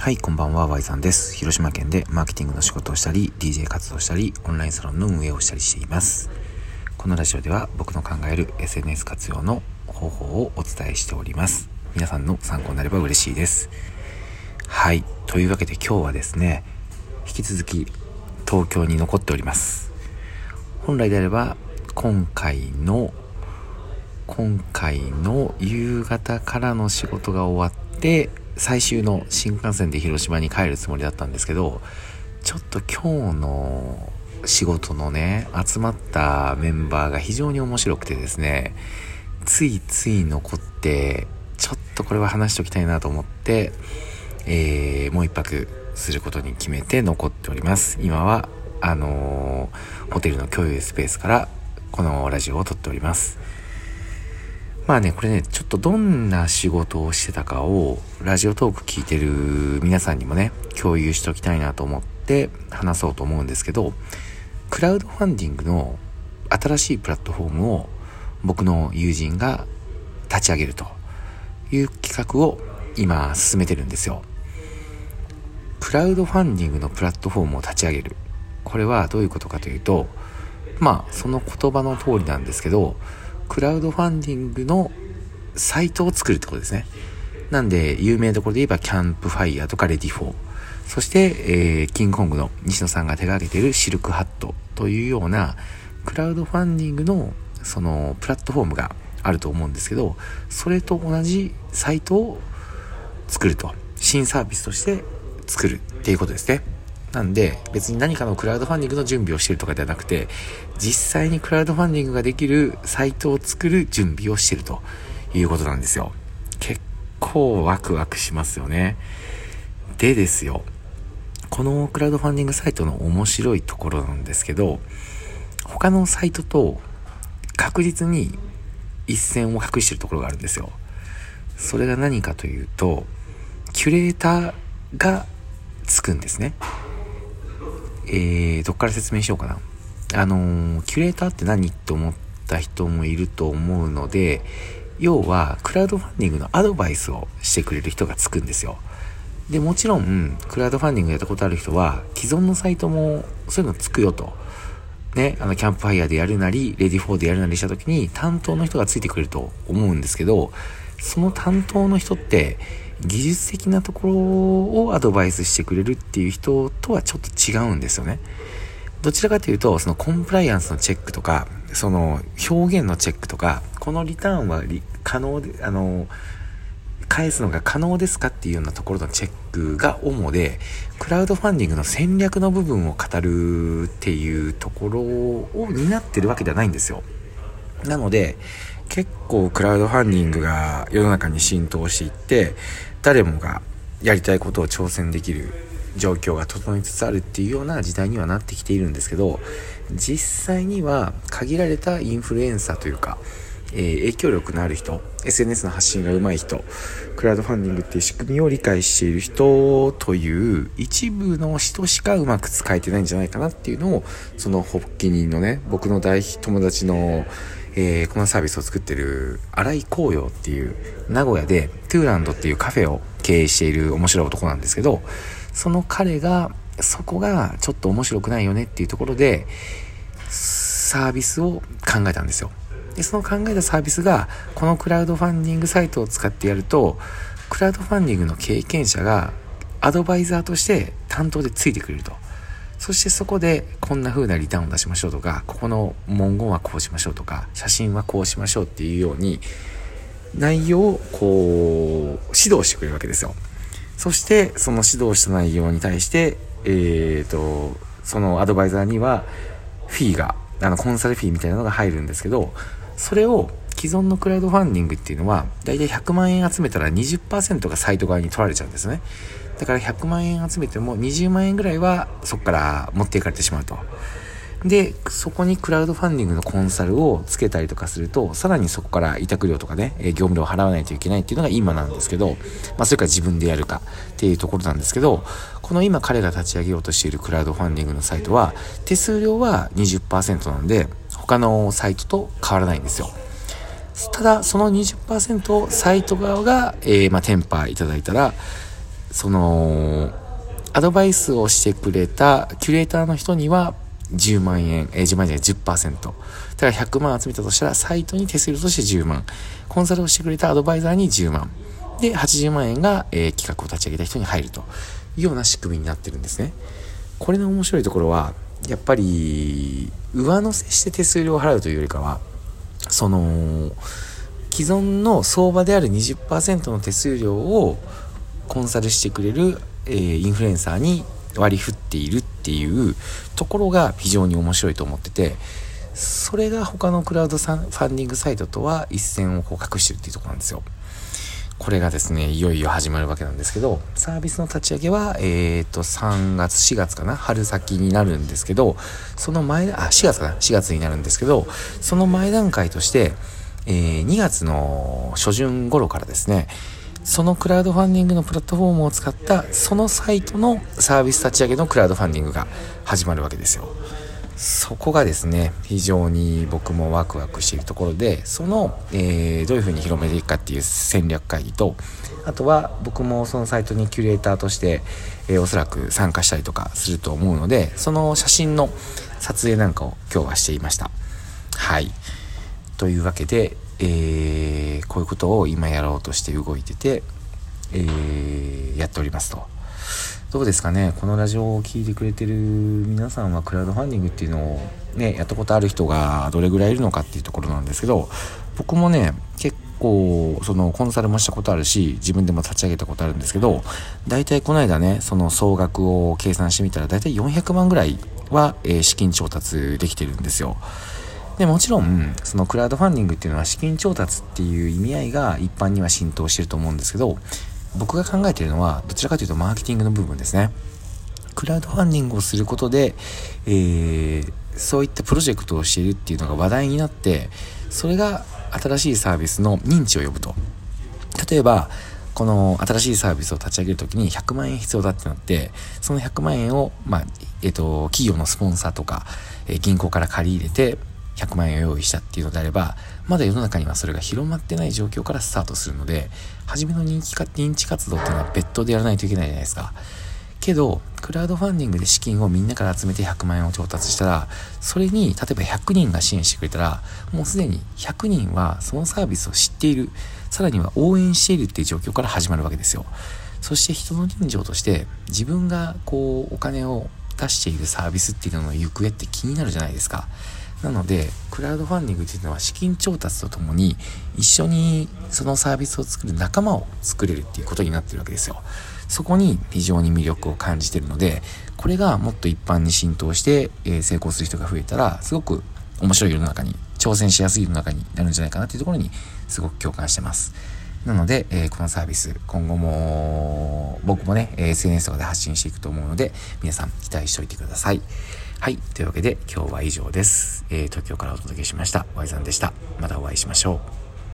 はい、こんばんは、Y さんです。広島県でマーケティングの仕事をしたり、DJ 活動したり、オンラインサロンの運営をしたりしています。このラジオでは僕の考える SNS 活用の方法をお伝えしております。皆さんの参考になれば嬉しいです。はい、というわけで今日はですね、引き続き東京に残っております。本来であれば、今回の今回の夕方からの仕事が終わって最終の新幹線で広島に帰るつもりだったんですけど、ちょっと今日の仕事のね、集まったメンバーが非常に面白くてですね、ついつい残って、ちょっとこれは話しておきたいなと思って、えー、もう一泊することに決めて残っております。今は、あのー、ホテルの共有スペースからこのラジオを撮っております。まあね、これね、ちょっとどんな仕事をしてたかを、ラジオトーク聞いてる皆さんにもね、共有しておきたいなと思って話そうと思うんですけど、クラウドファンディングの新しいプラットフォームを僕の友人が立ち上げるという企画を今進めてるんですよ。クラウドファンディングのプラットフォームを立ち上げる。これはどういうことかというと、まあ、その言葉の通りなんですけど、クラウドファンディングのサイトを作るってことですね。なんで、有名なところで言えば、キャンプファイヤーとか READYFOR。そして、えー、キングコングの西野さんが手掛けているシルクハットというような、クラウドファンディングの、その、プラットフォームがあると思うんですけど、それと同じサイトを作ると。新サービスとして作るっていうことですね。なんで、別に何かのクラウドファンディングの準備をしてるとかではなくて、実際にクラウドファンディングができるサイトを作る準備をしてるということなんですよ。結構ワクワクしますよね。でですよ、このクラウドファンディングサイトの面白いところなんですけど、他のサイトと確実に一線を隠してるところがあるんですよ。それが何かというと、キュレーターがつくんですね。えー、どっから説明しようかな。あの、キュレーターって何って思った人もいると思うので、要は、クラウドファンディングのアドバイスをしてくれる人がつくんですよ。で、もちろん、クラウドファンディングやったことある人は、既存のサイトもそういうのつくよと。ね、あの、キャンプファイヤーでやるなり、 READYFOR でやるなりした時に、担当の人がついてくれると思うんですけど、その担当の人って、技術的なところをアドバイスしてくれるっていう人とはちょっと違うんですよね。どちらかというと、そのコンプライアンスのチェックとか、その表現のチェックとか、このリターンは可能で、あの、返すのが可能ですかっていうようなところのチェックが主で、クラウドファンディングの戦略の部分を語るっていうところを担ってるわけではないんですよ。なので、結構クラウドファンディングが世の中に浸透していって誰もがやりたいことを挑戦できる状況が整いつつあるっていうような時代にはなってきているんですけど実際には限られたインフルエンサーというか、えー、影響力のある人 SNS の発信が上手い人クラウドファンディングっていう仕組みを理解している人という一部の人しかうまく使えてないんじゃないかなっていうのをその発起人のね僕の大友達のえー、このサービスを作ってる荒井紅葉っていう名古屋でトゥーランドっていうカフェを経営している面白い男なんですけど、その彼が、そこがちょっと面白くないよねっていうところで、サービスを考えたんですよ。で、その考えたサービスが、このクラウドファンディングサイトを使ってやると、クラウドファンディングの経験者がアドバイザーとして担当でついてくれると。そしてそこでこんな風なリターンを出しましょうとか、ここの文言はこうしましょうとか、写真はこうしましょうっていうように、内容をこう、指導してくれるわけですよ。そしてその指導した内容に対して、えーと、そのアドバイザーにはフィーが、あのコンサルフィーみたいなのが入るんですけど、それを既存のクラウドファンディングっていうのは、だいたい100万円集めたら20%がサイト側に取られちゃうんですね。だから100万円集めても20万円ぐらいはそこから持っていかれてしまうと。で、そこにクラウドファンディングのコンサルをつけたりとかすると、さらにそこから委託料とかね、業務料を払わないといけないっていうのが今なんですけど、まあそれから自分でやるかっていうところなんですけど、この今彼が立ち上げようとしているクラウドファンディングのサイトは、手数料は20%なんで、他のサイトと変わらないんですよ。ただ、その20%をサイト側が、えー、まあ、テンパーいただいたら、その、アドバイスをしてくれたキュレーターの人には10万円、えー、10万円じゃない10%。だから100万集めたとしたら、サイトに手数料として10万。コンサルをしてくれたアドバイザーに10万。で、80万円が、えー、企画を立ち上げた人に入るというような仕組みになってるんですね。これの面白いところは、やっぱり、上乗せして手数料を払うというよりかは、その、既存の相場である20%の手数料をコンサルしてくれる、えー、インフルエンサーに割り振っているっていうところが非常に面白いと思っててそれが他のクラウドファンディングサイトとは一線をこう隠してるっていうとこなんですよ。これがですね、いよいよ始まるわけなんですけど、サービスの立ち上げは、えっ、ー、と、3月、4月かな？春先になるんですけど、その前、あ、4月かな ?4 月になるんですけど、その前段階として、えー、2月の初旬頃からですね、そのクラウドファンディングのプラットフォームを使ったそのサイトのサービス立ち上げのクラウドファンディングが始まるわけですよ。そこがですね、非常に僕もワクワクしているところで、その、えー、どういうふうに広めていくかっていう戦略会議と、あとは僕もそのサイトにキュレーターとして、えー、おそらく参加したりとかすると思うので、その写真の撮影なんかを今日はしていました。はい。というわけで、えー、こういうことを今やろうとして動いてて、えー、やっておりますと。どうですかね？このラジオを聴いてくれてる皆さんはクラウドファンディングっていうのをね、やったことある人がどれぐらいいるのかっていうところなんですけど、僕もね、結構、そのコンサルもしたことあるし、自分でも立ち上げたことあるんですけど、大体この間ね、その総額を計算してみたら、大体400万ぐらいは、え、資金調達できてるんですよ。でもちろんそのクラウドファンディングっていうのは資金調達っていう意味合いが一般には浸透してると思うんですけど僕が考えているのはどちらかというとマーケティングの部分ですね。クラウドファンディングをすることで、えー、そういったプロジェクトをしているっていうのが話題になってそれが新しいサービスの認知を呼ぶと。例えばこの新しいサービスを立ち上げるときに100万円必要だってなってその100万円を、まあえっ、ー、と企業のスポンサーとか、えー、銀行から借り入れて100万円を用意したっていうのであれば、まだ世の中にはそれが広まってない状況からスタートするので、初めの人気か認知活動っていうのは別途でやらないといけないじゃないですか。けど、クラウドファンディングで資金をみんなから集めて100万円を調達したら、それに、例えば100人が支援してくれたら、もうすでに100人はそのサービスを知っている、さらには応援しているっていう状況から始まるわけですよ。そして人の人情として、自分がこう、お金を出しているサービスっていうのの行方って気になるじゃないですか。なので、クラウドファンディングっていうのは資金調達とともに一緒にそのサービスを作る仲間を作れるっていうことになってるわけですよ。そこに非常に魅力を感じてるので、これがもっと一般に浸透して、え、成功する人が増えたら、すごく面白い世の中に、挑戦しやすい世の中になるんじゃないかなっていうところにすごく共感してます。なので、えー、このサービス、今後も、僕もね、SNS とかで発信していくと思うので、皆さん期待しておいてください。はい。というわけで今日は以上です。えー、東京からお届けしました。Y さんでした。またお会いしましょう。